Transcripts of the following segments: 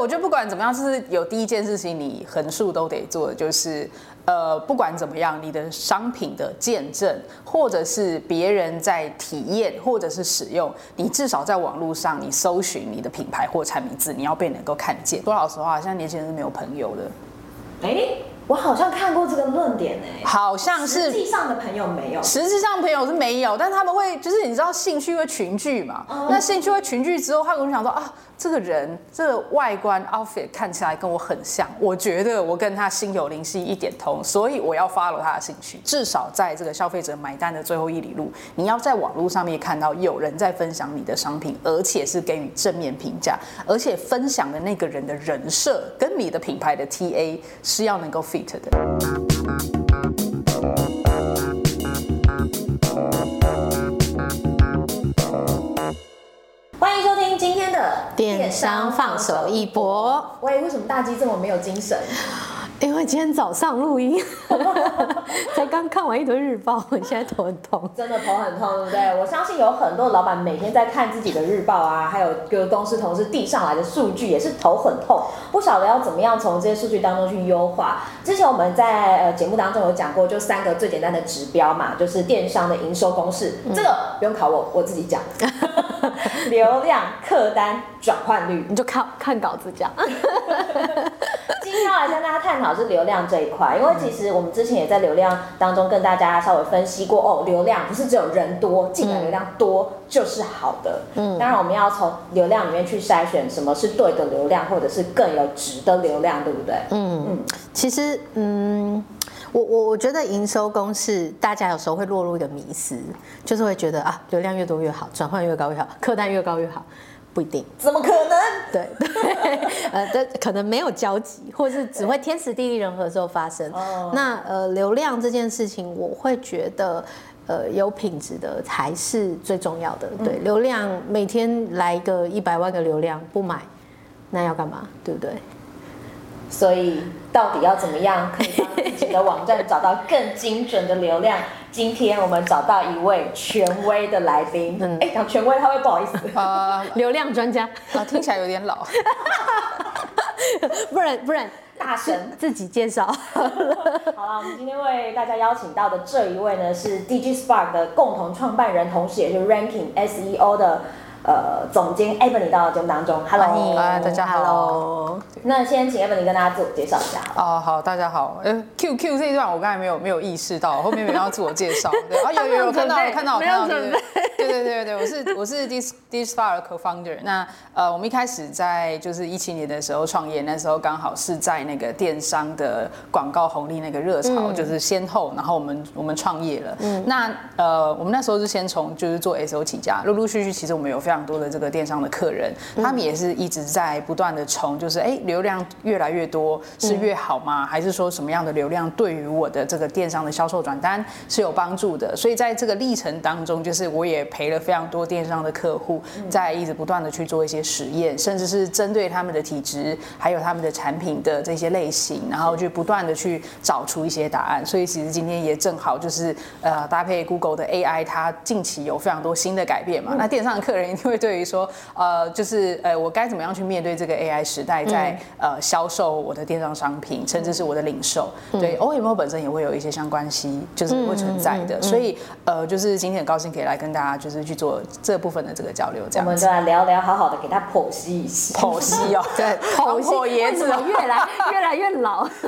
我觉得不管怎么样，就是有第一件事情你横竖都得做的，就是呃，不管怎么样，你的商品的见证，或者是别人在体验，或者是使用，你至少在网络上你搜寻你的品牌或产品字，你要被能够看见。说老实话，现在年轻人是没有朋友的。哎，我好像看过这个论点哎，好像是实际上的朋友没有，实际上朋友是没有，但他们会就是你知道兴趣会群聚嘛？嗯、那兴趣会群聚之后，他可能想说啊。这个人这外观 outfit 看起来跟我很像，我觉得我跟他心有灵犀一点通，所以我要 follow 他的兴趣。至少在这个消费者买单的最后一里路，你要在网络上面看到有人在分享你的商品，而且是给予正面评价，而且分享的那个人的人设跟你的品牌的 TA 是要能够 fit 的。电商放手一搏。喂，为什么大鸡这么没有精神？因为今天早上录音，才刚看完一堆日报，我现在头很痛。真的头很痛，对不对？我相信有很多老板每天在看自己的日报啊，还有各个公司同事递上来的数据，也是头很痛，不晓得要怎么样从这些数据当中去优化。之前我们在呃节目当中有讲过，就三个最简单的指标嘛，就是电商的营收公式，嗯、这个不用考我，我自己讲。流量、客单、转换率，你就看看稿子讲。今天要来跟大家探讨是流量这一块，因为其实我们之前也在流量当中跟大家稍微分析过哦，流量不是只有人多，进来流量多就是好的。嗯，当然我们要从流量里面去筛选什么是对的流量，或者是更有值的流量，对不对？嗯嗯，其实嗯。我我我觉得营收公式，大家有时候会落入一个迷思，就是会觉得啊，流量越多越好，转换越高越好，客单越高越好，不一定，怎么可能？对 对，呃，这可能没有交集，或是只会天时地利人和的时候发生。哦。那呃，流量这件事情，我会觉得，呃，有品质的才是最重要的。对，流量每天来个一百万个流量不买，那要干嘛？对不对？所以到底要怎么样可以帮自己的网站找到更精准的流量？今天我们找到一位权威的来宾。嗯，哎，讲权威他会不好意思。呃，流量专家啊，听起来有点老。不然不然，大神自己介绍。好了，我们今天为大家邀请到的这一位呢，是 DigiSpark 的共同创办人，同时也是 Ranking SEO 的。呃，总监 Ebony 到节目当中，Hello，大家好。那先请 Ebony 跟大家自我介绍一下。哦，好，大家好。呃，Q Q 这一段我刚才没有没有意识到，后面没有要自我介绍。对，啊有有有看到有看到有看到，对对对对对，我是我是 Dis DigiSpark Co-founder。那呃，我们一开始在就是一七年的时候创业，那时候刚好是在那个电商的广告红利那个热潮，就是先后，然后我们我们创业了。嗯。那呃，我们那时候是先从就是做 SEO 起家，陆陆续续其实我们有非常。非常多的这个电商的客人，他们也是一直在不断的冲，就是哎，流量越来越多是越好吗？还是说什么样的流量对于我的这个电商的销售转单是有帮助的？所以在这个历程当中，就是我也陪了非常多电商的客户，在一直不断的去做一些实验，甚至是针对他们的体质，还有他们的产品的这些类型，然后去不断的去找出一些答案。所以其实今天也正好就是呃搭配 Google 的 AI，它近期有非常多新的改变嘛，那电商的客人。会对于说，呃，就是呃，我该怎么样去面对这个 AI 时代，在呃销售我的电商商品，甚至是我的零售，对，OMO 本身也会有一些相关系，就是会存在的。所以呃，就是今天很高兴可以来跟大家就是去做这部分的这个交流，这样。我们就来聊聊，好好的给他剖析一下。剖析哦，对，剖析椰子越来越来越老。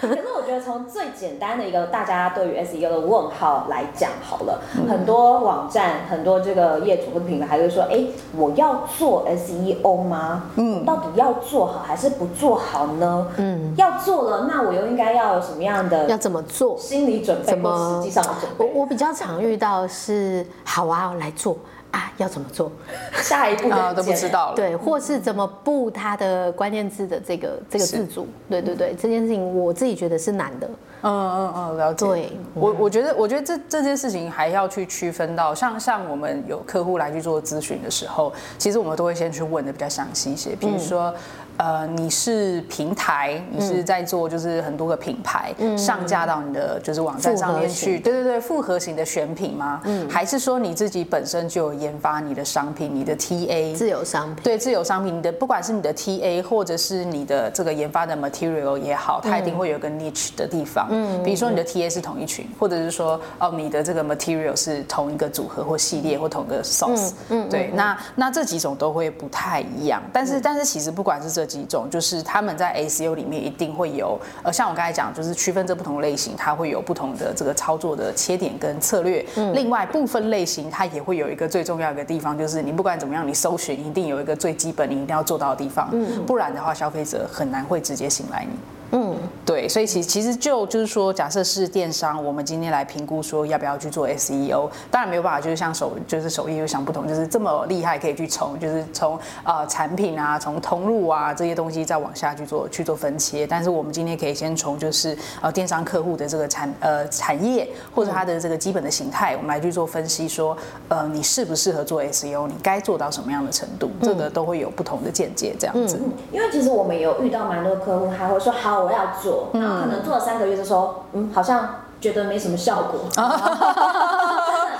可是我觉得从最简单的一个大家对于 SEO 的问号来讲好了，很多网站，很多这个业主。品牌还是说：“哎，我要做 SEO 吗？嗯，到底要做好还是不做好呢？嗯，要做了，那我又应该要有什么样的？要怎么做？心理准备？怎么实际上的准备？我我比较常遇到是，好啊，我来做啊，要怎么做？下一步啊都不知道了。对，或是怎么布它的关键字的这个这个字组？对对对，这件事情我自己觉得是难的。嗯嗯嗯，了解。对，我我觉得，我觉得这这件事情还要去区分到，像像我们有客户来去做咨询的时候，其实我们都会先去问的比较详细一些，比如说。嗯呃，你是平台，你是在做就是很多个品牌、嗯、上架到你的就是网站上面去，对对对，复合型的选品吗？嗯，还是说你自己本身就有研发你的商品，你的 TA 自有商品，对自有商品，你的不管是你的 TA 或者是你的这个研发的 material 也好，它一定会有个 niche 的地方，嗯，比如说你的 TA 是同一群，或者是说哦你的这个 material 是同一个组合或系列或同一个 source，嗯，对，那那这几种都会不太一样，但是但是其实不管是这几种，就是他们在 SEO 里面一定会有，呃，像我刚才讲，就是区分这不同类型，它会有不同的这个操作的切点跟策略。嗯。另外，部分类型它也会有一个最重要的地方，就是你不管怎么样，你搜寻一定有一个最基本你一定要做到的地方。嗯。不然的话，消费者很难会直接信赖你。嗯，对，所以其其实就就是说，假设是电商，我们今天来评估说要不要去做 SEO，当然没有办法，就是像手就是首页又想不同，就是这么厉害可以去从就是从呃产品啊，从通路啊这些东西再往下去做去做分切。但是我们今天可以先从就是呃电商客户的这个产呃产业或者它的这个基本的形态，我们来去做分析说，呃你适不适合做 SEO，你该做到什么样的程度，这个都会有不同的见解这样子。嗯，因为其实我们有遇到蛮多客户，他会说好。我要做，然后可能做了三个月就说，嗯，好像觉得没什么效果。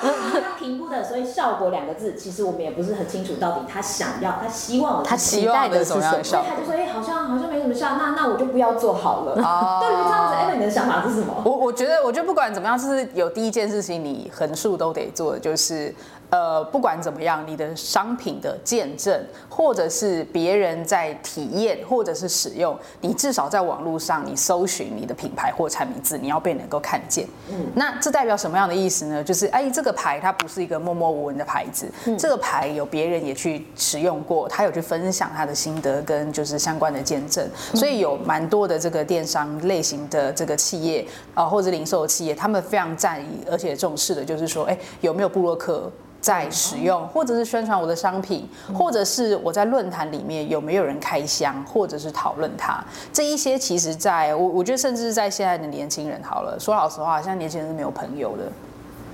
他评估的，所以效果两个字，其实我们也不是很清楚，到底他想要，他希望他期待的是什么样的效？他就说，哎，好像好像没什么效，那那我就不要做好了。啊，对于这样子，哎，你的想法是什么？我我觉得，我觉得不管怎么样，就是有第一件事情你横竖都得做的，就是。呃，不管怎么样，你的商品的见证，或者是别人在体验，或者是使用，你至少在网络上，你搜寻你的品牌或产品字，你要被能够看见。嗯，那这代表什么样的意思呢？就是哎，这个牌它不是一个默默无闻的牌子，嗯、这个牌有别人也去使用过，他有去分享他的心得跟就是相关的见证，所以有蛮多的这个电商类型的这个企业啊、呃，或者零售企业，他们非常在意而且重视的就是说，哎，有没有布洛克？在使用，或者是宣传我的商品，或者是我在论坛里面有没有人开箱，或者是讨论它，这一些其实在我我觉得，甚至是在现在的年轻人，好了，说老实话，现在年轻人是没有朋友的。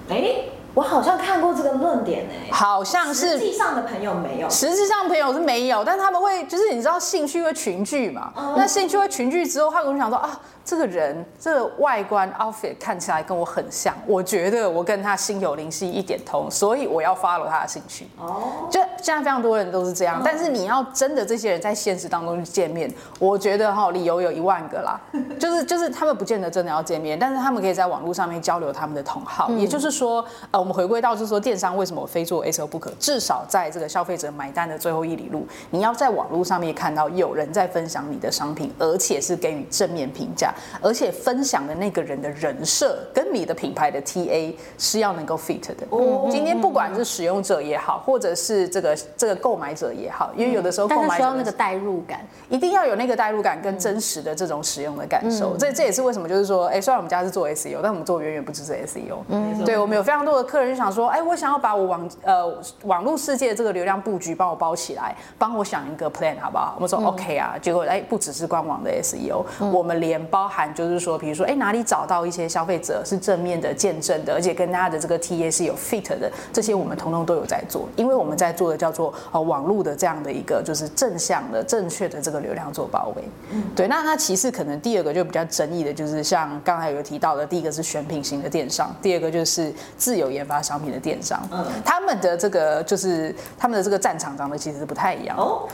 哎，我好像看过这个论点呢，好像是实际上的朋友没有，实际上朋友是没有，但他们会就是你知道兴趣会群聚嘛，那兴趣会群聚之后，他可能想说啊。这个人这个外观 outfit 看起来跟我很像，我觉得我跟他心有灵犀一点通，所以我要 follow 他的兴趣。哦，就现在非常多人都是这样，但是你要真的这些人在现实当中去见面，我觉得哈理由有一万个啦，就是就是他们不见得真的要见面，但是他们可以在网络上面交流他们的同好。也就是说，呃，我们回归到就是说电商为什么我非做 SEO 不可？至少在这个消费者买单的最后一里路，你要在网络上面看到有人在分享你的商品，而且是给予正面评价。而且分享的那个人的人设跟你的品牌的 TA 是要能够 fit 的。哦，今天不管是使用者也好，或者是这个这个购买者也好，因为有的时候购买者，需要那个代入感，一定要有那个代入感跟真实的这种使用的感受。这这也是为什么就是说，哎，虽然我们家是做 SEO，但我们做远远不只是 SEO。嗯，对，我们有非常多的客人就想说，哎，我想要把我网呃网络世界这个流量布局帮我包起来，帮我想一个 plan 好不好？我们说 OK 啊，结果哎不只是官网的 SEO，我们连包含就是说，比如说，哎，哪里找到一些消费者是正面的、见证的，而且跟他的这个 TA 是有 fit 的，这些我们通通都有在做，因为我们在做的叫做呃网络的这样的一个就是正向的、正确的这个流量做包围。嗯，对。那那其次可能第二个就比较争议的，就是像刚才有提到的，第一个是选品型的电商，第二个就是自有研发商品的电商。嗯，他们的这个就是他们的这个战场长得其实是不太一样哦。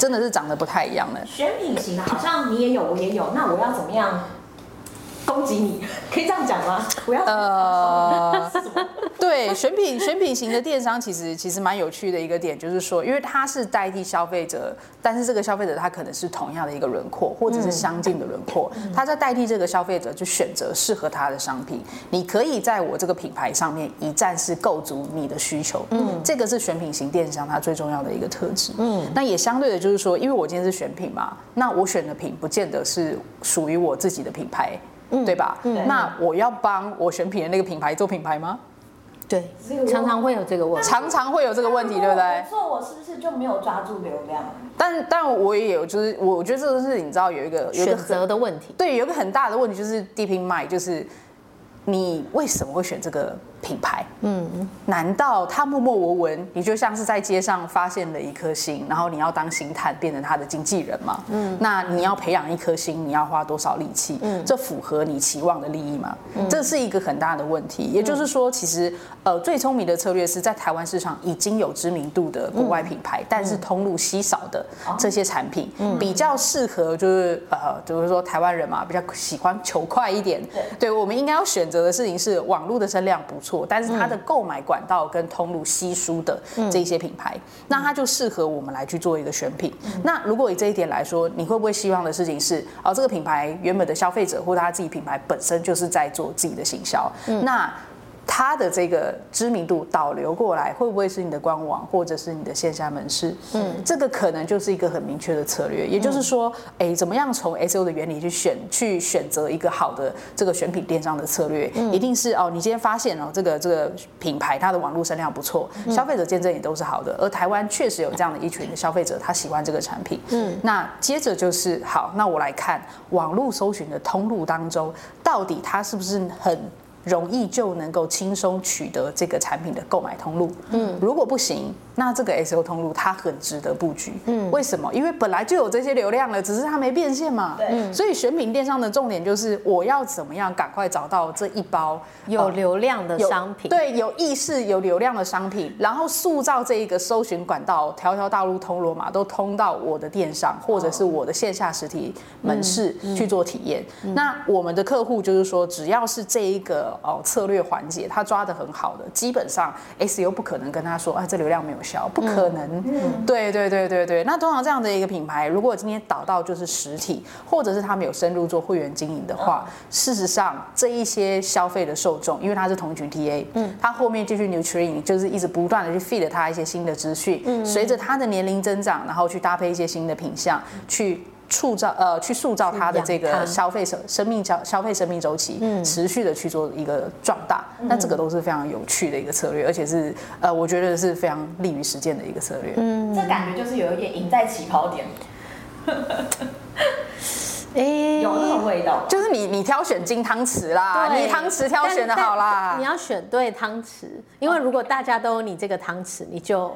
真的是长得不太一样的。选品型的，好像你也有，我也有，那我要怎么样？攻击你，可以这样讲吗？不要呃，对，选品选品型的电商其实其实蛮有趣的一个点，就是说，因为它是代替消费者，但是这个消费者他可能是同样的一个轮廓，或者是相近的轮廓，他在代替这个消费者去选择适合他的商品。你可以在我这个品牌上面一站式构筑你的需求，嗯，这个是选品型电商它最重要的一个特质，嗯，那也相对的就是说，因为我今天是选品嘛，那我选的品不见得是属于我自己的品牌。对吧？嗯、那我要帮我选品的那个品牌做品牌吗？对，常常会有这个问题，常常会有这个问题，对不对？做我是不是就没有抓住流量？但但我也有，就是我觉得这个是你知道有一个有一个选择的问题，对，有一个很大的问题就是 deep in mind，就是你为什么会选这个？品牌，嗯，难道他默默无闻，你就像是在街上发现了一颗星，然后你要当星探变成他的经纪人吗？嗯，那你要培养一颗星，你要花多少力气？嗯，这符合你期望的利益吗？嗯，这是一个很大的问题。也就是说，其实呃，最聪明的策略是在台湾市场已经有知名度的国外品牌，但是通路稀少的这些产品，比较适合就是呃，就是说台湾人嘛，比较喜欢求快一点。对，对我们应该要选择的事情是网络的声量不错。但是它的购买管道跟通路稀疏的这些品牌，那它就适合我们来去做一个选品。那如果以这一点来说，你会不会希望的事情是，哦，这个品牌原本的消费者或者他自己品牌本身就是在做自己的行销，那。它的这个知名度导流过来，会不会是你的官网或者是你的线下门市？嗯，这个可能就是一个很明确的策略。也就是说，哎，怎么样从 SEO 的原理去选去选择一个好的这个选品电商的策略？一定是哦，你今天发现哦，这个这个品牌它的网络声量不错，消费者见证也都是好的，而台湾确实有这样的一群的消费者，他喜欢这个产品。嗯，那接着就是好，那我来看网络搜寻的通路当中，到底它是不是很。容易就能够轻松取得这个产品的购买通路。嗯，如果不行，那这个 SEO 通路它很值得布局。嗯，为什么？因为本来就有这些流量了，只是它没变现嘛。对。所以选品电商的重点就是我要怎么样赶快找到这一包有流量的商品。对，有意识、有流量的商品，然后塑造这一个搜寻管道，条条大路通罗马都通到我的电商或者是我的线下实体门市去做体验。那我们的客户就是说，只要是这一个。哦，策略环节他抓得很好的，基本上 SEO 不可能跟他说，啊，这流量没有效，不可能。嗯，对对对对对。那通常这样的一个品牌，如果今天导到就是实体，或者是他们有深入做会员经营的话，事实上这一些消费的受众，因为他是同群 TA，嗯，他后面继续 nurturing，就是一直不断的去 feed 他一些新的资讯，嗯，随着他的年龄增长，然后去搭配一些新的品相去。塑造呃，去塑造它的这个消费生生命消消费生命周期，嗯，持续的去做一个壮大，那这个都是非常有趣的一个策略，而且是呃，我觉得是非常利于实践的一个策略。嗯，这感觉就是有一点赢在起跑点。哎，有那种味道，就是你你挑选金汤匙啦，你汤匙挑选的好啦，你要选对汤匙，因为如果大家都有你这个汤匙，你就。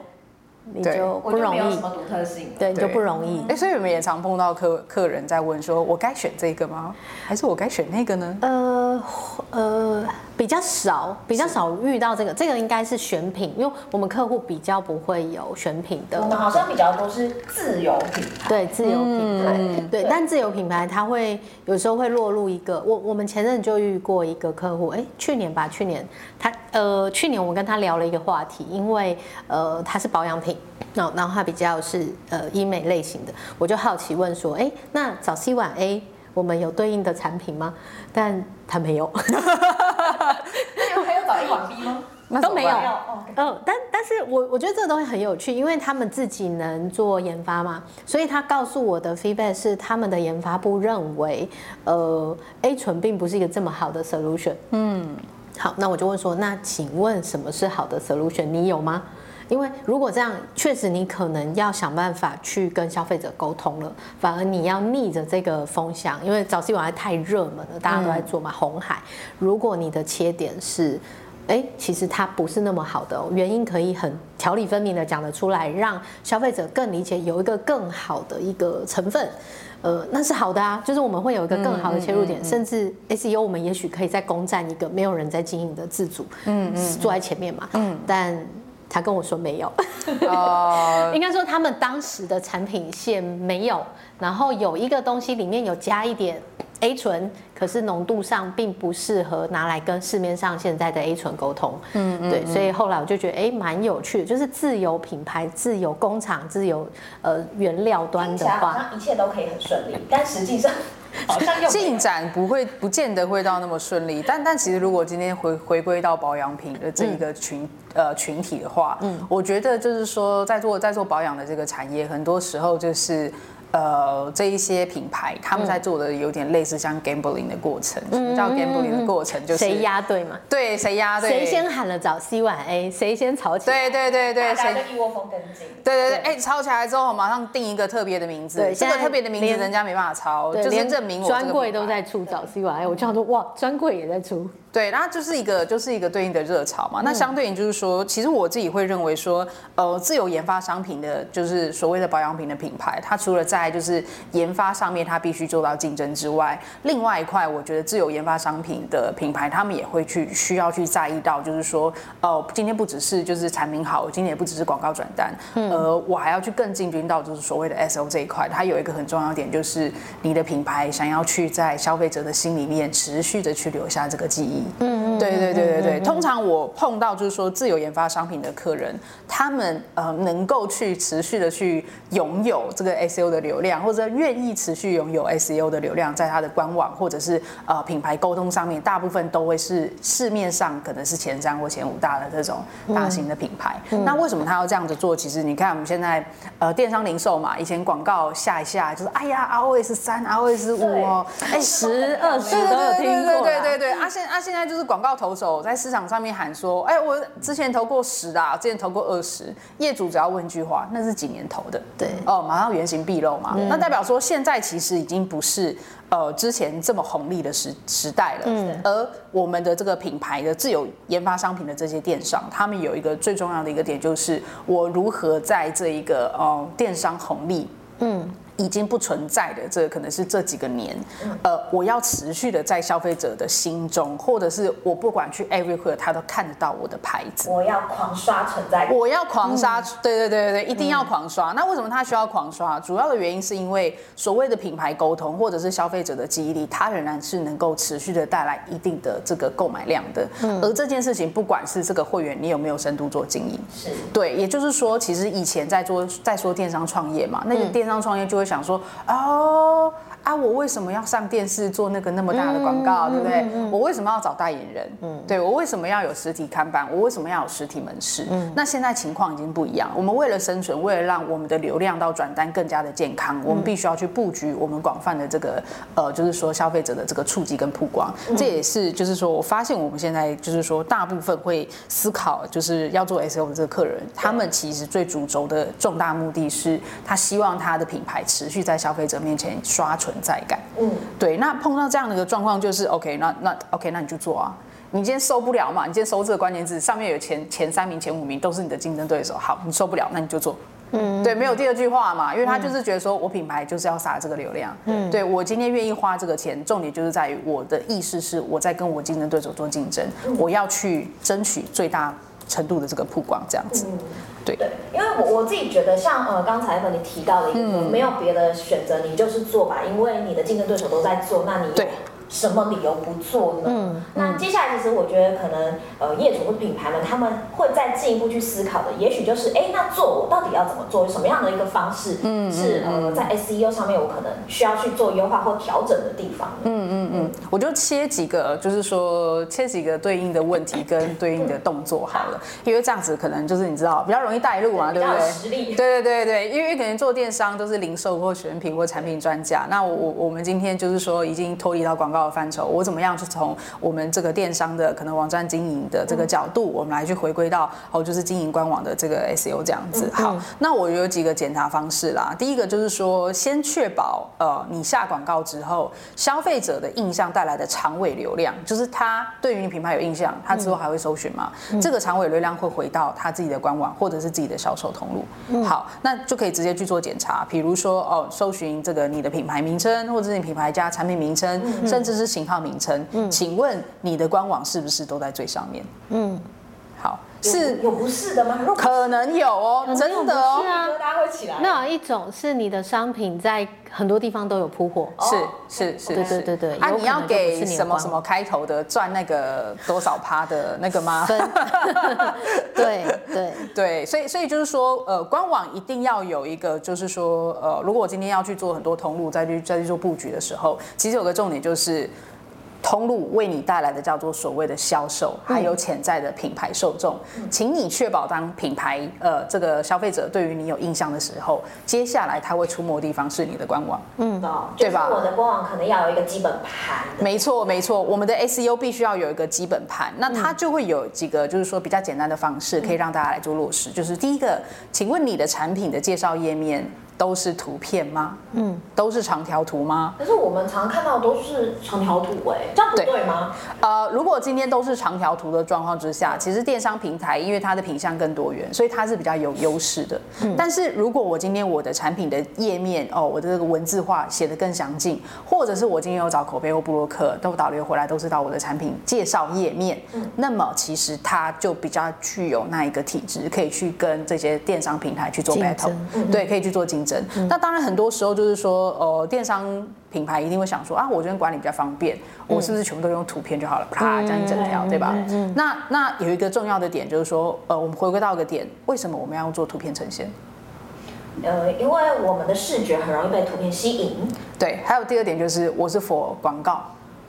你就不容易，什么独特性？对，你就不容易。哎，所以我们也常碰到客客人在问说，我该选这个吗？还是我该选那个呢？呃呃，比较少，比较少遇到这个。这个应该是选品，因为我们客户比较不会有选品的。我们好像比较多是自由品牌。对，自由品牌。对，但自由品牌它会有时候会落入一个，我我们前阵就遇过一个客户，哎，去年吧，去年他呃，去年我跟他聊了一个话题，因为呃，他是保养品。那然后它比较是呃医美类型的，我就好奇问说，哎，那早 C 晚 A 我们有对应的产品吗？但他没有。那有还有早 A 晚 B 吗？都没有。嗯，但但是我我觉得这个东西很有趣，因为他们自己能做研发嘛，所以他告诉我的 feedback 是他们的研发部认为，呃，A 醇并不是一个这么好的 solution。嗯，好，那我就问说，那请问什么是好的 solution？你有吗？因为如果这样，确实你可能要想办法去跟消费者沟通了，反而你要逆着这个风向，因为早 C 晚 A 太热门了，大家都在做嘛。红海，如果你的切点是，哎，其实它不是那么好的，原因可以很条理分明的讲得出来，让消费者更理解，有一个更好的一个成分，呃，那是好的啊，就是我们会有一个更好的切入点，甚至 SEO 我们也许可以再攻占一个没有人在经营的自主，嗯嗯，坐在前面嘛，嗯，但。他跟我说没有，哦，应该说他们当时的产品线没有，然后有一个东西里面有加一点 A 醇，可是浓度上并不适合拿来跟市面上现在的 A 醇沟通，嗯，嗯，对，所以后来我就觉得哎，蛮有趣的，就是自由品牌、自由工厂、自由呃原料端的话，一切都可以很顺利，但实际上。进展不会，不见得会到那么顺利。但但其实，如果今天回回归到保养品的这一个群、嗯、呃群体的话，嗯，我觉得就是说，在做在做保养的这个产业，很多时候就是呃这一些品牌他们在做的有点类似像 gambling 的过程。什么叫 gambling 的过程？就是谁押对嘛？对，谁押对？谁先喊了早 C 晚 A？谁先吵起来？对对对对，大家一窝蜂跟进。对对对，哎，吵起来之后马上定一个特别的名字。对，这个特别的名字人家没办法抄，就是证明我专柜都在出早 C 晚 A。我这样说，哇，专柜也在出。对，然后就是一个就是一个对应的热潮嘛。那相对应就是说，其实我自己会认为说，呃，自由研发商品的，就是所谓的保养品的品牌，它除了在就是研发上面它必须做到竞争之外，另外一块我觉得自有研发商品的品牌，他们也会去需要去在意到，就是说，哦，今天不只是就是产品好，今天也不只是广告转单，嗯呃，我还要去更进军到就是所谓的 SEO 这一块，它有一个很重要点，就是你的品牌想要去在消费者的心里面持续的去留下这个记忆。嗯，对对对对对。通常我碰到就是说自有研发商品的客人，他们呃能够去持续的去拥有这个 SEO 的流量，或者愿意持续拥有 SEO 的流量，在他的官网或者是呃品牌沟通上面，大部分都会是市面上可能是前三或前五大的这种大型的品牌。那为什么他要这样子做？其实你看我们现在呃电商零售嘛，以前广告下一下就是哎呀 ROS 三 ROS 五哦，哎十二十都有听过。对对对对，啊现啊现在就是广告投手在市场上面喊说，哎，我之前投过十啊，之前投过二十，业主只要问句话，那是几年投的？对，哦，马上原形毕露嘛。那代表说现在其实已经不是呃之前这么红利的时时代了。嗯。而我们的这个品牌的自有研发商品的这些电商，他们有一个最重要的一个点，就是我如何在这一个呃电商红利，嗯。已经不存在的，这可能是这几个年，呃，我要持续的在消费者的心中，或者是我不管去 everywhere，他都看得到我的牌子。我要狂刷存在感。我要狂刷，嗯、对对对对对，一定要狂刷。嗯、那为什么他需要狂刷？主要的原因是因为所谓的品牌沟通，或者是消费者的记忆力，它仍然是能够持续的带来一定的这个购买量的。嗯、而这件事情，不管是这个会员你有没有深度做经营，是对，也就是说，其实以前在做在说电商创业嘛，那个电商创业就会想说哦。啊，我为什么要上电视做那个那么大的广告，对不对？我为什么要找代言人？嗯，对，我为什么要有实体看板？我为什么要有实体门市？嗯，那现在情况已经不一样。我们为了生存，为了让我们的流量到转单更加的健康，我们必须要去布局我们广泛的这个呃，就是说消费者的这个触及跟曝光。这也是就是说我发现我们现在就是说大部分会思考就是要做 SEO 的这个客人，他们其实最主轴的重大目的是他希望他的品牌持续在消费者面前刷存在感，嗯，对。那碰到这样的一个状况，就是 OK，那那 OK，那你就做啊。你今天收不了嘛？你今天搜这个关键字，上面有前前三名、前五名都是你的竞争对手。好，你收不了，那你就做。嗯，对，没有第二句话嘛，因为他就是觉得说我品牌就是要撒这个流量。嗯，对我今天愿意花这个钱，重点就是在于我的意识是我在跟我竞争对手做竞争，我要去争取最大程度的这个曝光，这样子。对，对，因为我我自己觉得，像呃刚才和你提到的一个，嗯、没有别的选择，你就是做吧，因为你的竞争对手都在做，那你对。什么理由不做呢？嗯，那接下来其实我觉得可能呃业主或品牌们他们会再进一步去思考的，也许就是哎，那做我到底要怎么做？什么样的一个方式嗯是呃在 SEO 上面我可能需要去做优化或调整的地方？嗯嗯嗯，我就切几个，就是说切几个对应的问题跟对应的动作好了，因为这样子可能就是你知道比较容易带入嘛，对不对？实力。对对对对，因为可能做电商都是零售或选品或产品专家，那我我我们今天就是说已经脱离到广告。范畴，我怎么样去从我们这个电商的可能网站经营的这个角度，我们来去回归到哦，就是经营官网的这个 SEO 这样子。好，那我有几个检查方式啦。第一个就是说，先确保呃，你下广告之后，消费者的印象带来的长尾流量，就是他对于你品牌有印象，他之后还会搜寻吗？这个长尾流量会回到他自己的官网或者是自己的销售通路。好，那就可以直接去做检查，比如说哦，搜寻这个你的品牌名称，或者是你品牌加产品名称，甚至是型号名称，嗯，请问你的官网是不是都在最上面？嗯，好，是有不是的吗？可能有哦，真的哦，大家会起来。那有一种是你的商品在很多地方都有铺货，是是是，对对对对。啊，你要给什么什么开头的赚那个多少趴的那个吗？对对对，所以所以就是说，呃，官网一定要有一个，就是说，呃，如果我今天要去做很多通路，再去再去做布局的时候，其实有个重点就是。通路为你带来的叫做所谓的销售，还有潜在的品牌受众，请你确保当品牌呃这个消费者对于你有印象的时候，接下来他会出没的地方是你的官网，嗯，对吧？我的官网可能要有一个基本盘。没错没错，我们的 SEO 必须要有一个基本盘，那它就会有几个就是说比较简单的方式可以让大家来做落实，就是第一个，请问你的产品的介绍页面。都是图片吗？嗯，都是长条图吗？可是我们常看到都是长条图，哎，这样不对吗？呃，如果今天都是长条图的状况之下，其实电商平台因为它的品相更多元，所以它是比较有优势的。嗯，但是如果我今天我的产品的页面哦，我的这个文字化写得更详尽，或者是我今天有找口碑或布洛克都导流回来，都是到我的产品介绍页面，嗯，那么其实它就比较具有那一个体质，可以去跟这些电商平台去做 battle，嗯，对，可以去做竞争。嗯、那当然，很多时候就是说，呃，电商品牌一定会想说啊，我这边管理比较方便，我是不是全部都用图片就好了？啪，这样一整条，对吧？那那有一个重要的点就是说，呃，我们回归到一个点，为什么我们要做图片呈现？呃，因为我们的视觉很容易被图片吸引。对，还有第二点就是，我是 for 广告。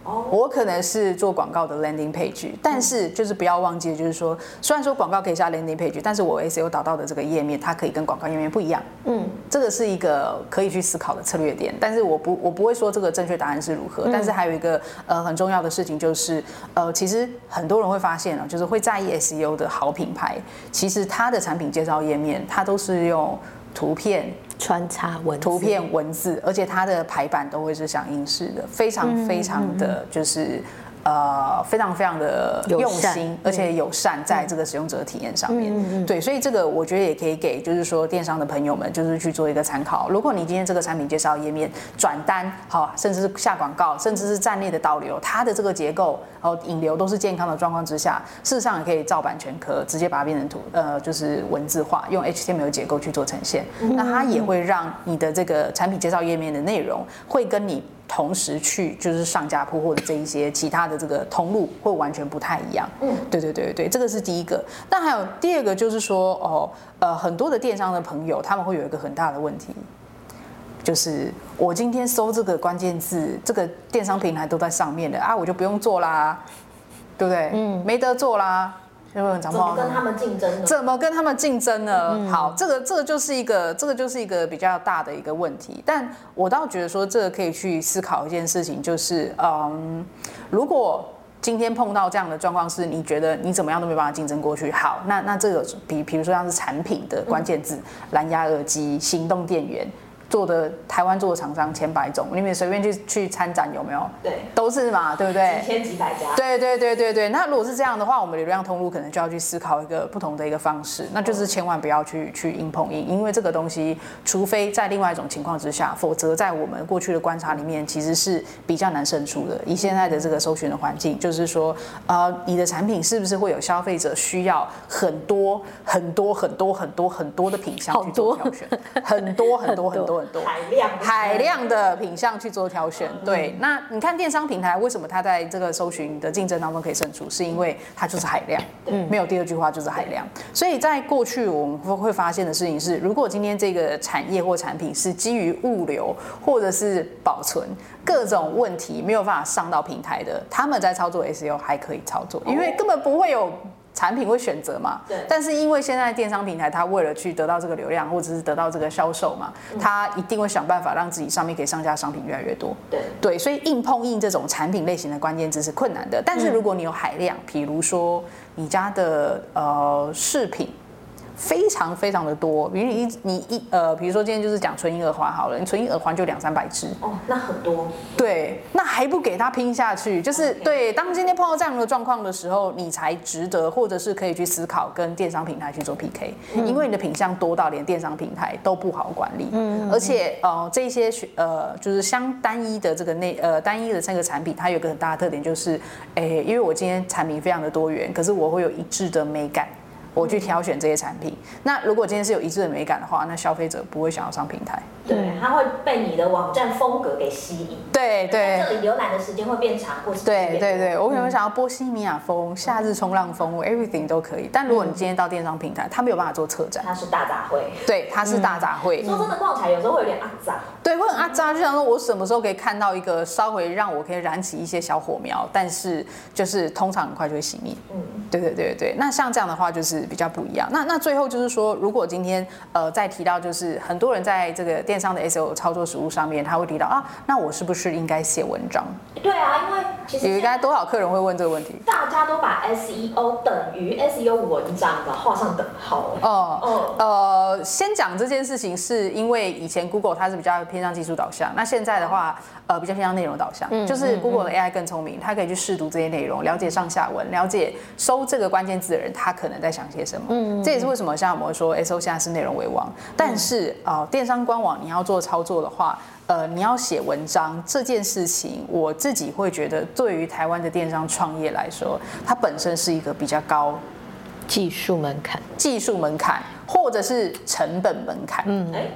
我可能是做广告的 landing page，但是就是不要忘记，就是说，虽然说广告可以下 landing page，但是我 SEO 导到的这个页面，它可以跟广告页面不一样。嗯，这个是一个可以去思考的策略点，但是我不我不会说这个正确答案是如何。但是还有一个呃很重要的事情就是，呃，其实很多人会发现啊，就是会在意 SEO 的好品牌，其实它的产品介绍页面，它都是用图片。穿插文图片文字，而且它的排版都会是响应式的，非常非常的就是。呃，非常非常的用心，而且友善，在这个使用者的体验上面，嗯、对，所以这个我觉得也可以给，就是说电商的朋友们，就是去做一个参考。如果你今天这个产品介绍页面转单，好，甚至是下广告，甚至是站内的导流，它的这个结构，然后引流都是健康的状况之下，事实上也可以照版全科，直接把它变成图，呃，就是文字化，用 HTML 结构去做呈现，那它也会让你的这个产品介绍页面的内容会跟你。同时去就是上家铺或者这一些其他的这个通路会完全不太一样。嗯，对对对对，这个是第一个。那还有第二个就是说哦，呃，很多的电商的朋友他们会有一个很大的问题，就是我今天搜这个关键字，这个电商平台都在上面的啊，我就不用做啦，对不对？嗯，没得做啦。怎么跟他们竞争呢？怎么跟他们竞争呢？嗯、好，这个这个就是一个这个就是一个比较大的一个问题。但我倒觉得说，这个可以去思考一件事情，就是嗯，如果今天碰到这样的状况，是你觉得你怎么样都没办法竞争过去。好，那那这个比比如说像是产品的关键字，蓝牙耳机、行动电源。做的台湾做的厂商千百种，你们随便去去参展有没有？对，都是嘛，对不对？几千几百家。对对对对对。那如果是这样的话，我们流量通路可能就要去思考一个不同的一个方式，那就是千万不要去去硬碰硬，因为这个东西，除非在另外一种情况之下，否则在我们过去的观察里面，其实是比较难胜出的。以现在的这个搜寻的环境，就是说，呃，你的产品是不是会有消费者需要很多很多很多很多很多的品相去做挑选？很多很多很多。很多海量海量的品相去做挑选，对。那你看电商平台为什么它在这个搜寻的竞争当中可以胜出？是因为它就是海量，嗯，没有第二句话就是海量。所以在过去我们会会发现的事情是，如果今天这个产业或产品是基于物流或者是保存各种问题没有办法上到平台的，他们在操作 SEO 还可以操作，因为根本不会有。产品会选择嘛？对。但是因为现在电商平台，它为了去得到这个流量，或者是得到这个销售嘛，它一定会想办法让自己上面可以上架商品越来越多。对。对，所以硬碰硬这种产品类型的关键字是困难的。但是如果你有海量，比如说你家的呃饰品。非常非常的多，比如你一你一呃，比如说今天就是讲纯银耳环好了，你纯银耳环就两三百只哦，那很多。对，那还不给他拼下去，就是.对。当今天碰到这样的状况的时候，你才值得，或者是可以去思考跟电商平台去做 PK，嗯，因为你的品相多到连电商平台都不好管理，嗯，而且呃这些呃就是相单一的这个内呃单一的这个产品，它有个很大的特点就是，哎，因为我今天产品非常的多元，可是我会有一致的美感。我去挑选这些产品，那如果今天是有一致的美感的话，那消费者不会想要上平台。对，他会被你的网站风格给吸引。对对。这里浏览的时间会变长，或是对对对，我可能想要波西米亚风、夏日冲浪风，everything 都可以。但如果你今天到电商平台，他没有办法做策展。它是大杂烩。对，它是大杂烩。说真的，逛起来有时候会有点肮脏。对，会很阿扎，就想说我什么时候可以看到一个稍微让我可以燃起一些小火苗，但是就是通常很快就会熄灭。嗯，对对对对。那像这样的话就是比较不一样。那那最后就是说，如果今天呃再提到就是很多人在这个电商的 SEO 操作实务上面，他会提到啊，那我是不是应该写文章？对啊，因为其实有应该多少客人会问这个问题？大家都把 SEO 等于 SEO 文章的画上等号。哦、嗯、哦、嗯、呃，先讲这件事情，是因为以前 Google 它是比较偏向技术导向，那现在的话，呃，比较偏向内容导向，嗯、就是 Google 的 AI 更聪明，它可以去试读这些内容，了解上下文，了解搜这个关键字的人他可能在想些什么。嗯，这也是为什么像我们会说 SEO 现在是内容为王。但是啊、呃，电商官网你要做操作的话，呃，你要写文章这件事情，我自己会觉得，对于台湾的电商创业来说，它本身是一个比较高技术门槛、技术门槛，或者是成本门槛。嗯，哎，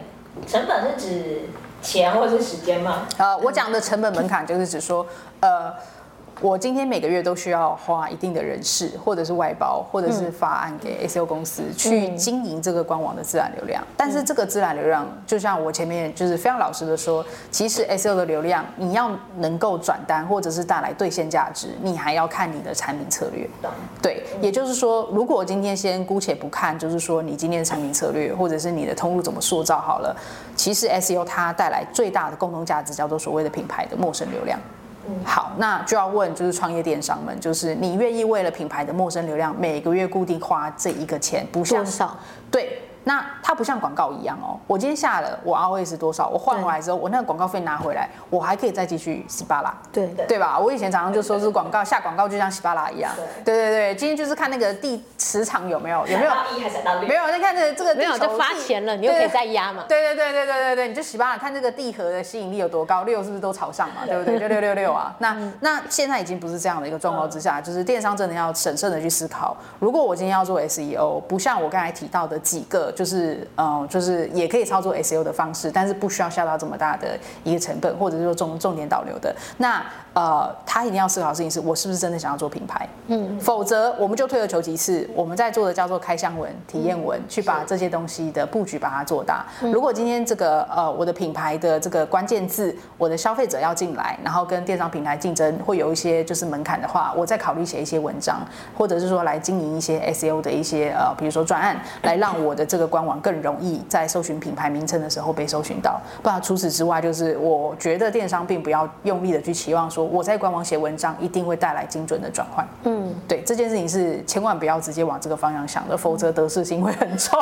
成本是指钱或是时间吗？呃，我讲的成本门槛就是指说，呃。我今天每个月都需要花一定的人事，或者是外包，或者是发案给 SEO 公司去经营这个官网的自然流量。但是这个自然流量，就像我前面就是非常老实的说，其实 SEO 的流量，你要能够转单或者是带来兑现价值，你还要看你的产品策略。对，也就是说，如果我今天先姑且不看，就是说你今天的产品策略，或者是你的通路怎么塑造好了，其实 SEO 它带来最大的共同价值叫做所谓的品牌的陌生流量。好，那就要问，就是创业电商们，就是你愿意为了品牌的陌生流量，每个月固定花这一个钱，不像少，对。那它不像广告一样哦，我今天下了我 ROAS 多少，我换回来之后，我那个广告费拿回来，我还可以再继续洗巴拉，对。对吧？我以前常常就说是广告下广告就像洗巴拉一样，对。对对，今天就是看那个地磁场有没有有没有？一还是到没有，那看这个这个没有就发钱了，你又可以再压嘛，对对对对对对对，你就洗巴拉看这个地核的吸引力有多高，六是不是都朝上嘛，对。不对？六六六六啊，那那现在已经不是这样的一个状况之下，就是电商真的要审慎的去思考，如果我今天要做 SEO，不像我刚才提到的几个，就是呃。哦，就是也可以操作 SEO 的方式，但是不需要下到这么大的一个成本，或者是说重重点导流的。那呃，他一定要思考的事情是，我是不是真的想要做品牌？嗯，否则我们就退而求其次，我们在做的叫做开箱文、体验文，去把这些东西的布局把它做大。如果今天这个呃，我的品牌的这个关键字，我的消费者要进来，然后跟电商平台竞争，会有一些就是门槛的话，我再考虑写一些文章，或者是说来经营一些 SEO 的一些呃，比如说专案，来让我的这个官网更容易在搜寻品牌名称的时候被搜寻到。不然除此之外，就是我觉得电商并不要用力的去期望说。我在官网写文章一定会带来精准的转换。嗯，对，这件事情是千万不要直接往这个方向想的，否则得失心会很重，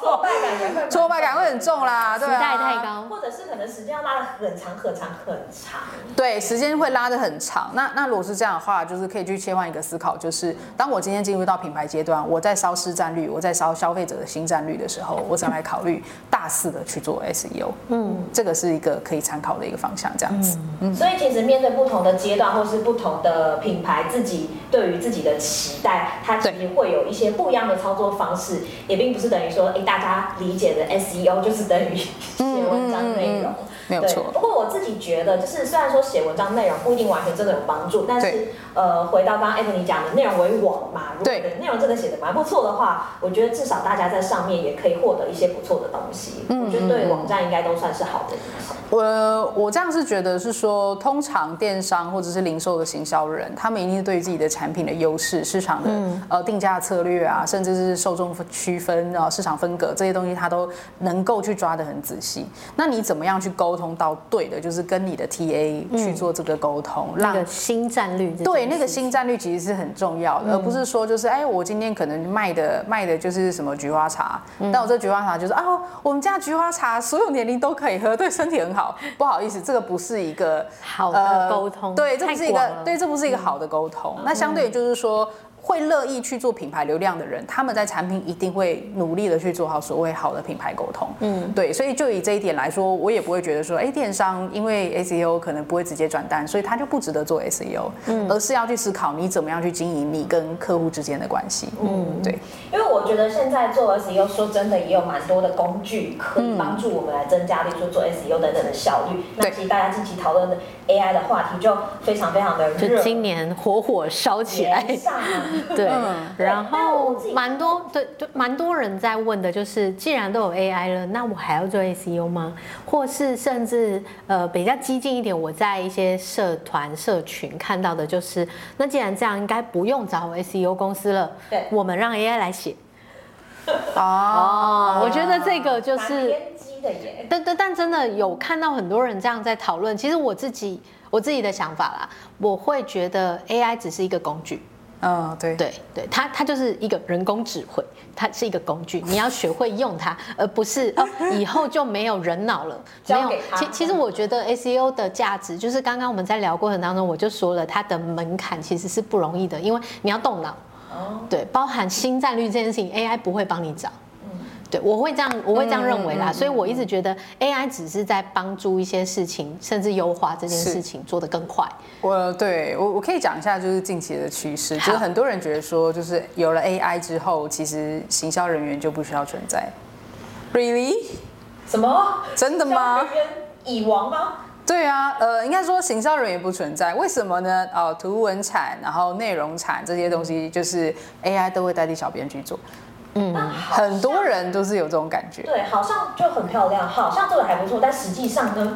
挫败感挫败感会很重啦。对啊，期待太高，或者是可能时间要拉的很长很长很长。对，时间会拉的很长。那那如果是这样的话，就是可以去切换一个思考，就是当我今天进入到品牌阶段，我在烧市占率，我在烧消费者的新占率的时候，我才来考虑大肆的去做 SEO。嗯，这个是一个可以参考的一个方向，这样子。嗯，所以其实面对不同。不同的阶段，或是不同的品牌，自己对于自己的期待，它其实会有一些不一样的操作方式，也并不是等于说，哎，大家理解的 SEO 就是等于写文章内容。嗯嗯嗯没有错。不过我自己觉得，就是虽然说写文章内容不一定完全真的有帮助，但是呃，回到刚刚 Ebony 讲的内容为王嘛，如果内容真的写的蛮不错的话，我觉得至少大家在上面也可以获得一些不错的东西。嗯，我觉得对网站应该都算是好的。我我这样是觉得是说，通常电商或者是零售的行销人，他们一定是对于自己的产品的优势、市场的呃定价策略啊，甚至是受众区分啊、市场分隔这些东西，他都能够去抓得很仔细。那你怎么样去沟？沟通到对的，就是跟你的 TA 去做这个沟通，那个新战略。对，那个新战略其实是很重要的，而不是说就是哎，我今天可能卖的卖的就是什么菊花茶，但我这菊花茶就是啊，我们家菊花茶所有年龄都可以喝，对身体很好。不好意思，这个不是一个好的沟通，对，这不是一个对，这不是一个好的沟通。那相对就是说。会乐意去做品牌流量的人，他们在产品一定会努力的去做好所谓好的品牌沟通。嗯，对，所以就以这一点来说，我也不会觉得说，哎，电商因为 SEO 可能不会直接转单，所以他就不值得做 SEO。嗯，而是要去思考你怎么样去经营你跟客户之间的关系。嗯，对。因为我觉得现在做 SEO 说真的也有蛮多的工具可以帮助我们来增加，例如说做 SEO 等等的效率。那其实大家近期讨论的 AI 的话题就非常非常的热，就今年火火烧起来。对，然后蛮多对对蛮多人在问的就是，既然都有 AI 了，那我还要做 SEO 吗？或是甚至呃比较激进一点，我在一些社团社群看到的就是，那既然这样，应该不用找 SEO 公司了，对，我们让 AI 来写。哦，我觉得这个就是。但但但真的有看到很多人这样在讨论。其实我自己我自己的想法啦，我会觉得 AI 只是一个工具。嗯，对对对，它它就是一个人工智慧，它是一个工具，你要学会用它，而不是哦以后就没有人脑了。没有，其其实我觉得 SEO 的价值就是刚刚我们在聊过程当中我就说了，它的门槛其实是不容易的，因为你要动脑。对，包含新战略这件事情，AI 不会帮你找。对，我会这样，我会这样认为啦。所以我一直觉得 AI 只是在帮助一些事情，甚至优化这件事情做得更快。我对我我可以讲一下，就是近期的趋势，就是很多人觉得说，就是有了 AI 之后，其实行销人员就不需要存在。Really？什么？真的吗？人员已亡吗？对啊，呃，应该说行销人员不存在，为什么呢？哦，图文产，然后内容产这些东西，就是 AI 都会代替小编去做。嗯，很多人都是有这种感觉。对，好像就很漂亮，好像做的还不错，但实际上呢？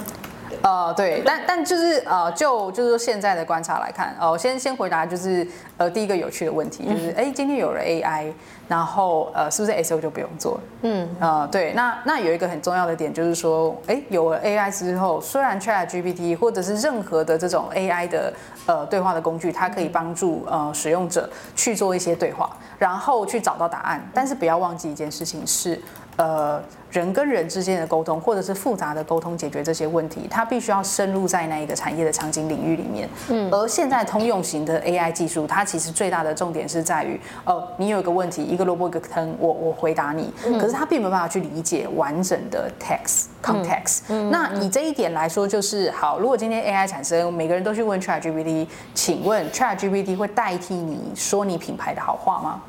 呃，对，但但就是呃，就就是说现在的观察来看，哦、呃，先先回答就是呃第一个有趣的问题，就是哎，今天有了 AI。然后呃，是不是 SEO 就不用做了？嗯，呃，对，那那有一个很重要的点就是说，哎，有了 AI 之后，虽然 ChatGPT 或者是任何的这种 AI 的呃对话的工具，它可以帮助呃使用者去做一些对话，然后去找到答案，但是不要忘记一件事情是。呃，人跟人之间的沟通，或者是复杂的沟通，解决这些问题，它必须要深入在那一个产业的场景领域里面。嗯，而现在通用型的 AI 技术，它其实最大的重点是在于，哦，你有一个问题，一个萝卜一个坑，我我回答你，可是它并没有办法去理解完整的 text context。嗯。那以这一点来说，就是好，如果今天 AI 产生，每个人都去问 ChatGPT，请问 ChatGPT 会代替你说你品牌的好话吗？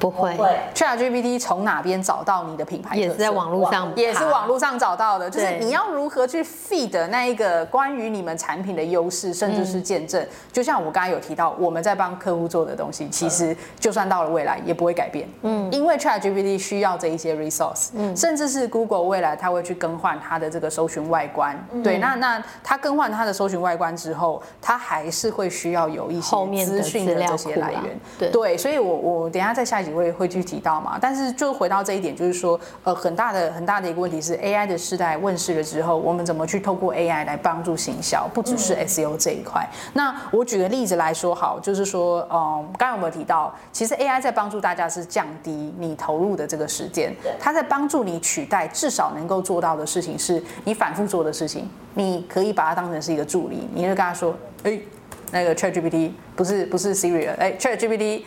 不会，ChatGPT 从哪边找到你的品牌？也是在网络上，也是网络上找到的。就是你要如何去 feed 那一个关于你们产品的优势，甚至是见证。就像我刚才有提到，我们在帮客户做的东西，其实就算到了未来也不会改变。嗯，因为 ChatGPT 需要这一些 resource，嗯，甚至是 Google 未来它会去更换它的这个搜寻外观。对，那那它更换它的搜寻外观之后，它还是会需要有一些资讯的这些来源。对，所以我我等一下在下一集。会会去提到嘛？但是就回到这一点，就是说，呃，很大的很大的一个问题是，AI 的时代问世了之后，我们怎么去透过 AI 来帮助行销？不只是 SEO 这一块。那我举个例子来说，好，就是说，嗯，刚刚有没有提到，其实 AI 在帮助大家是降低你投入的这个时间，它在帮助你取代至少能够做到的事情，是你反复做的事情，你可以把它当成是一个助理，你就跟他说，哎。那个 ChatGPT 不是不是 Siri 了，哎，ChatGPT，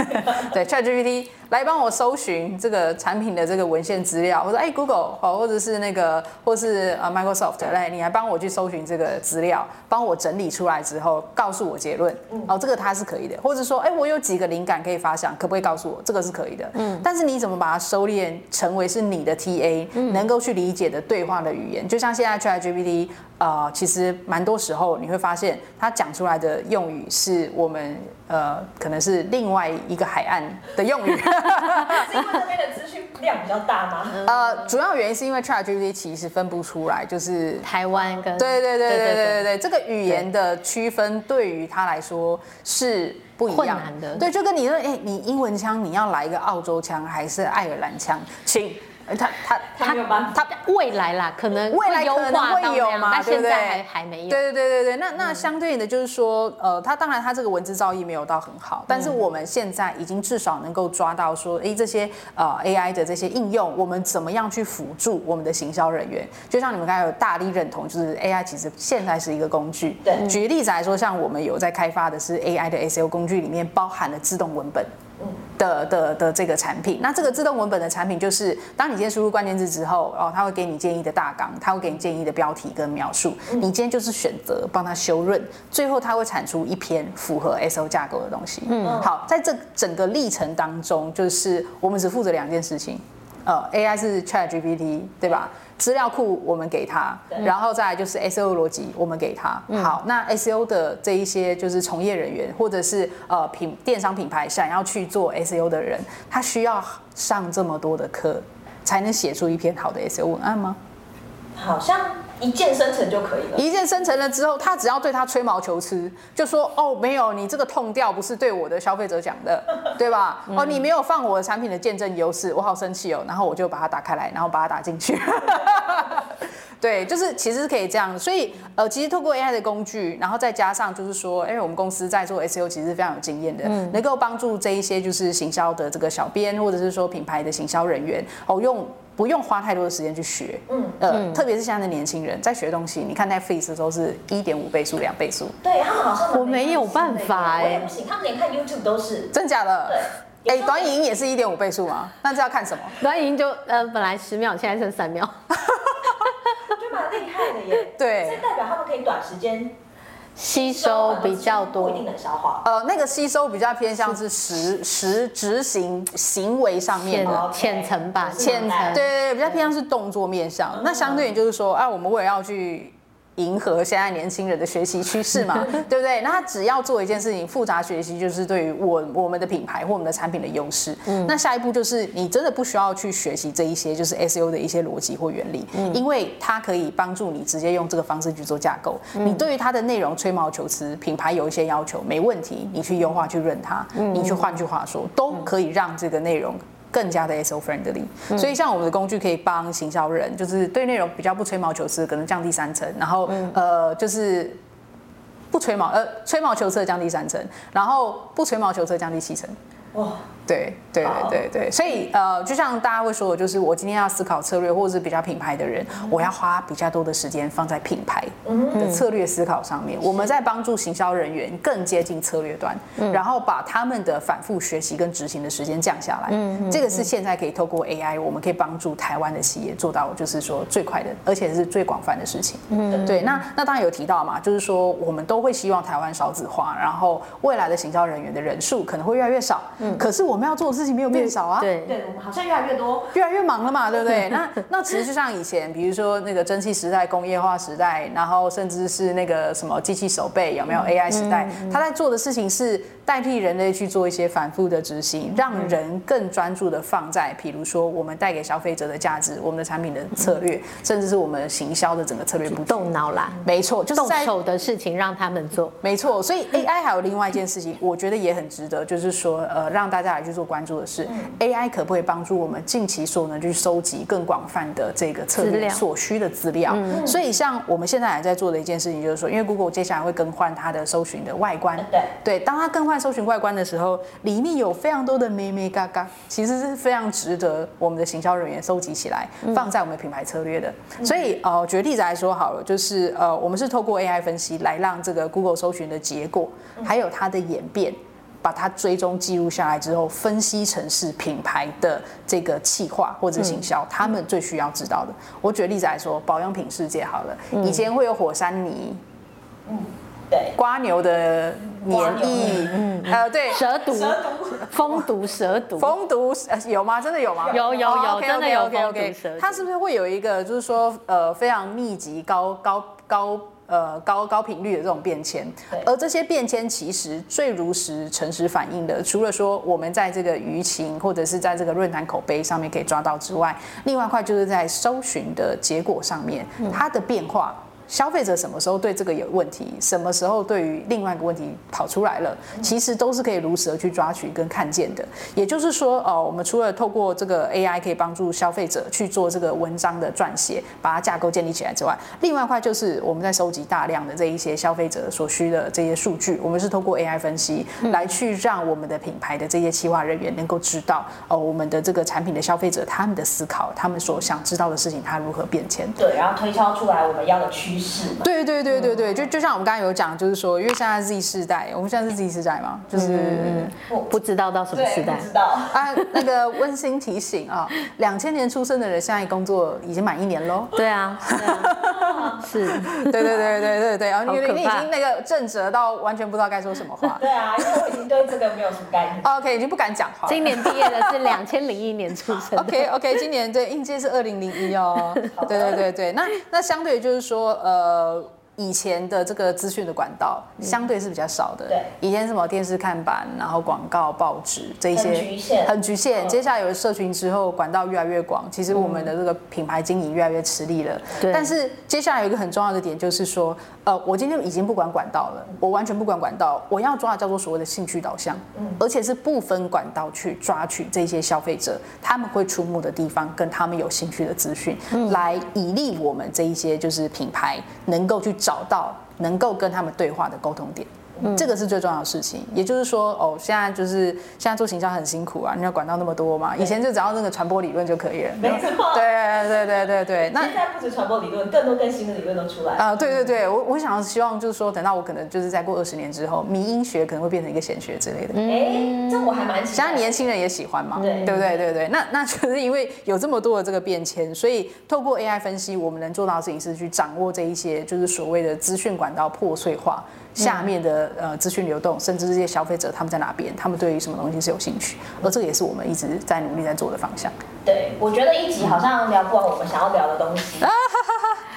对 ChatGPT 来帮我搜寻这个产品的这个文献资料，或者哎 Google 哦，或者是那个或是呃 Microsoft 来，你来帮我去搜寻这个资料，帮我整理出来之后告诉我结论，哦，这个它是可以的，或者说哎我有几个灵感可以发想，可不可以告诉我？这个是可以的，嗯，但是你怎么把它收敛成为是你的 TA，能够去理解的对话的语言，就像现在 ChatGPT。呃，其实蛮多时候你会发现，他讲出来的用语是我们呃，可能是另外一个海岸的用语。是因为这边的资讯量比较大吗？呃，主要原因是因为 ChatGPT 其实分不出来，就是台湾跟对对对对对对对，这个语言的区分对于他来说是不一样的。对，就跟你说，哎，你英文腔你要来一个澳洲腔还是爱尔兰腔，请。他他他他未来啦，可能未来可能会有嘛，但现在还还没有。对对对对对，那那相对应的就是说，呃，他当然他这个文字造诣没有到很好，但是我们现在已经至少能够抓到说，哎，这些呃 AI 的这些应用，我们怎么样去辅助我们的行销人员？就像你们刚才有大力认同，就是 AI 其实现在是一个工具。对，举例子来说，像我们有在开发的是 AI 的 SEO 工具，里面包含了自动文本。的的的这个产品，那这个自动文本的产品就是，当你今天输入关键字之后，哦，它会给你建议的大纲，它会给你建议的标题跟描述，你今天就是选择帮它修润，最后它会产出一篇符合 SEO 架构的东西。嗯，好，在这整个历程当中，就是我们只负责两件事情，呃，AI 是 ChatGPT，对吧？资料库我们给他，然后再来就是 SEO 逻辑我们给他。好，那 SEO 的这一些就是从业人员或者是呃品电商品牌想要去做 SEO 的人，他需要上这么多的课才能写出一篇好的 SEO 文案吗？好像。一键生成就可以了。一键生成了之后，他只要对他吹毛求疵，就说哦，没有，你这个痛调不是对我的消费者讲的，对吧？哦，你没有放我的产品的见证优势，我好生气哦。然后我就把它打开来，然后把它打进去。对，就是其实是可以这样。所以呃，其实透过 AI 的工具，然后再加上就是说，因为我们公司在做 SEO 其实是非常有经验的，嗯、能够帮助这一些就是行销的这个小编，或者是说品牌的行销人员，哦用。不用花太多的时间去学，嗯，呃，特别是现在的年轻人在学东西，你看 Netflix 的时候是一点五倍速、两倍速，对他们好像我没有办法哎、欸，不行，他们连看 YouTube 都是。真假的，对，哎、欸，短影音也是一点五倍速吗？那这要看什么？短影音就呃本来十秒，现在剩三秒，就蛮厉害的耶，对，这代表他们可以短时间。吸收比较多，不一定能消化。呃，那个吸收比较偏向是实实执行行为上面的浅层吧，浅层，对对对，比较偏向是动作面向。那相对于就是说，哎，我们为了要去。迎合现在年轻人的学习趋势嘛，对不对？那他只要做一件事情，复杂学习就是对于我我们的品牌或我们的产品的优势。嗯，那下一步就是你真的不需要去学习这一些，就是 SEO 的一些逻辑或原理，嗯，因为它可以帮助你直接用这个方式去做架构。嗯，你对于它的内容吹毛求疵，品牌有一些要求，没问题，你去优化去润它，你去换句话说，都可以让这个内容。更加的 SEO friendly，所以像我们的工具可以帮行销人，就是对内容比较不吹毛求疵，可能降低三成，然后呃就是不吹毛呃吹毛求疵降低三成，然后不吹毛求疵降低七成。哇。对对对对对，所以呃，就像大家会说的，就是我今天要思考策略，或者是比较品牌的人，我要花比较多的时间放在品牌的策略思考上面。我们在帮助行销人员更接近策略端，然后把他们的反复学习跟执行的时间降下来。这个是现在可以透过 AI，我们可以帮助台湾的企业做到，就是说最快的，而且是最广泛的事情。嗯，对。那那当然有提到嘛，就是说我们都会希望台湾少子化，然后未来的行销人员的人数可能会越来越少。嗯，可是我。我们要做的事情没有变少啊，对，对，我们好像越来越多，越来越忙了嘛，对不对？那那其实就像以前，比如说那个蒸汽时代、工业化时代，然后甚至是那个什么机器手背，有没有 AI 时代？他在做的事情是代替人类去做一些反复的执行，让人更专注的放在，比如说我们带给消费者的价值，我们的产品的策略，甚至是我们行销的整个策略不动脑啦，没错，就是动手的事情让他们做，没错。所以 AI 还有另外一件事情，我觉得也很值得，就是说呃，让大家来。去做关注的是，AI 可不可以帮助我们尽其所能去收集更广泛的这个策略所需的资料？所以像我们现在还在做的一件事情，就是说，因为 Google 接下来会更换它的搜寻的外观，对。对，当它更换搜寻外观的时候，里面有非常多的咩咩嘎嘎，其实是非常值得我们的行销人员收集起来，放在我们的品牌策略的。所以呃，举例子来说好了，就是呃，我们是透过 AI 分析来让这个 Google 搜寻的结果，还有它的演变。把它追踪记录下来之后，分析成是品牌的这个企划或者行销，他们最需要知道的。我举例子来说，保养品世界好了，以前会有火山泥，嗯，对，瓜牛的黏液，嗯，呃，对，蛇毒，蜂毒，蛇毒，蜂毒有吗？真的有吗？有有有，真的有蜂毒蛇。它是不是会有一个，就是说，呃，非常密集、高高高。呃，高高频率的这种变迁，而这些变迁其实最如实、诚实反映的，除了说我们在这个舆情或者是在这个论坛口碑上面可以抓到之外，另外一块就是在搜寻的结果上面，它的变化。消费者什么时候对这个有问题，什么时候对于另外一个问题跑出来了，其实都是可以如实的去抓取跟看见的。也就是说，呃，我们除了透过这个 AI 可以帮助消费者去做这个文章的撰写，把它架构建立起来之外，另外一块就是我们在收集大量的这一些消费者所需的这些数据，我们是透过 AI 分析来去让我们的品牌的这些企划人员能够知道，呃，我们的这个产品的消费者他们的思考，他们所想知道的事情，它如何变迁。对，然后推敲出来我们要的区区。势嘛。对对对对对，就就像我们刚刚有讲，就是说，因为现在 Z 世代，我们现在是 Z 世代嘛，就是、嗯、不知道到什么时代，不知道 啊。那个温馨提醒啊，两千年出生的人现在工作已经满一年喽。对啊，对啊 是，对对对对对对，然后你你已经那个正折到完全不知道该说什么话。对啊，因为我已经对这个没有什么概念。OK，已经不敢讲话。今年毕业的是两千零一年出生。OK OK，今年对应届是二零零一哦。对对对对，那那相对就是说呃。以前的这个资讯的管道相对是比较少的，对，以前什么电视看板，然后广告、报纸这一些很局限，很局限。接下来有了社群之后，管道越来越广，其实我们的这个品牌经营越来越吃力了。对。但是接下来有一个很重要的点就是说，呃，我今天已经不管管道了，我完全不管管道，我要抓的叫做所谓的兴趣导向，而且是不分管道去抓取这些消费者他们会出没的地方跟他们有兴趣的资讯，来以利我们这一些就是品牌能够去。找到能够跟他们对话的沟通点。嗯、这个是最重要的事情，也就是说，哦，现在就是现在做行销很辛苦啊，你要管到那么多嘛。以前就只要那个传播理论就可以了。没错。对对对对对。那现在不止传播理论，更多更新的理论都出来了。啊、呃，对对对，我我想要希望就是说，等到我可能就是再过二十年之后，迷音学可能会变成一个显学之类的。哎，这我还蛮喜欢。现在年轻人也喜欢嘛？对对不对？对对。那那就是因为有这么多的这个变迁，所以透过 AI 分析，我们能做到的事情是去掌握这一些就是所谓的资讯管道破碎化。下面的呃资讯流动，甚至这些消费者他们在哪边，他们对于什么东西是有兴趣，而这个也是我们一直在努力在做的方向。对，我觉得一集好像聊不完我们想要聊的东西。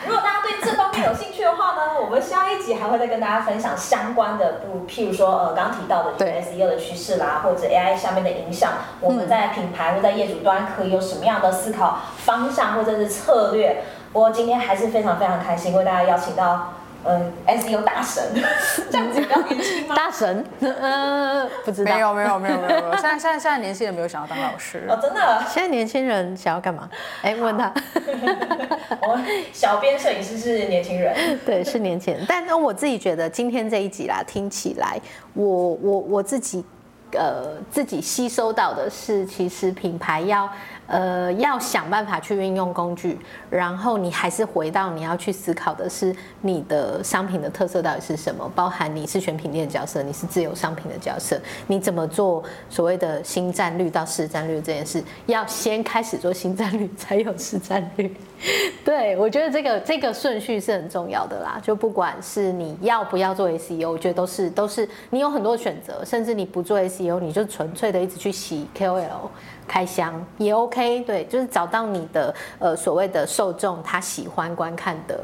如果大家对这方面有兴趣的话呢，我们下一集还会再跟大家分享相关的，不，譬如说呃刚刚提到的 SEO 的趋势啦，或者 AI 下面的影响，我们在品牌或在业主端可以有什么样的思考方向或者是策略。不过今天还是非常非常开心为大家邀请到。嗯，SEO 大神，这样子比较年轻吗？大神，嗯，不知道。没有，没有，没有，没有，没有。现在，现在，现在年轻人没有想要当老师。哦，真的？现在年轻人想要干嘛？哎，问他。我小编摄影师是年轻人，对，是年轻人。但那我自己觉得今天这一集啦，听起来，我我我自己，呃，自己吸收到的是，其实品牌要。呃，要想办法去运用工具，然后你还是回到你要去思考的是你的商品的特色到底是什么，包含你是选品店的角色，你是自有商品的角色，你怎么做所谓的新战略到市战略这件事，要先开始做新战略才有市战略。对，我觉得这个这个顺序是很重要的啦，就不管是你要不要做 SEO，我觉得都是都是你有很多选择，甚至你不做 SEO，你就纯粹的一直去洗 KOL。开箱也 OK，对，就是找到你的呃所谓的受众，他喜欢观看的。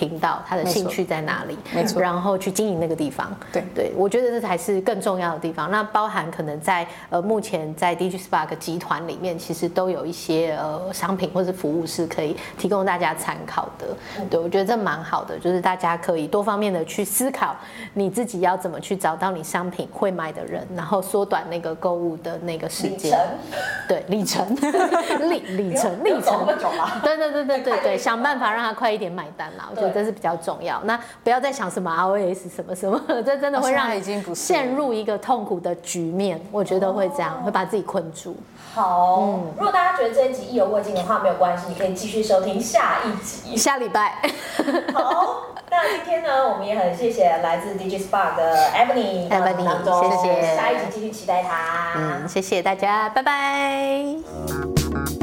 频道他的兴趣在哪里？没错，然后去经营那个地方。对对，我觉得这才是更重要的地方。那包含可能在呃目前在 Digispark 集团里面，其实都有一些呃商品或者服务是可以提供大家参考的。对，我觉得这蛮好的，就是大家可以多方面的去思考你自己要怎么去找到你商品会买的人，然后缩短那个购物的那个时间。对，里程，里 里程，里程。对对对对对对，想办法让他快一点买单啦。我觉得。这是比较重要。那不要再想什么 ROAS 什么什么，这真的会让你陷入一个痛苦的局面。我觉得会这样，会把自己困住。好，嗯，如果大家觉得这一集意犹未尽的话，没有关系，你可以继续收听下一集，下礼拜。好，那今天呢，我们也很谢谢来自 Digispark 的 Ebony，Ebony，谢谢。下一集继续期待他。嗯，谢谢大家，拜拜。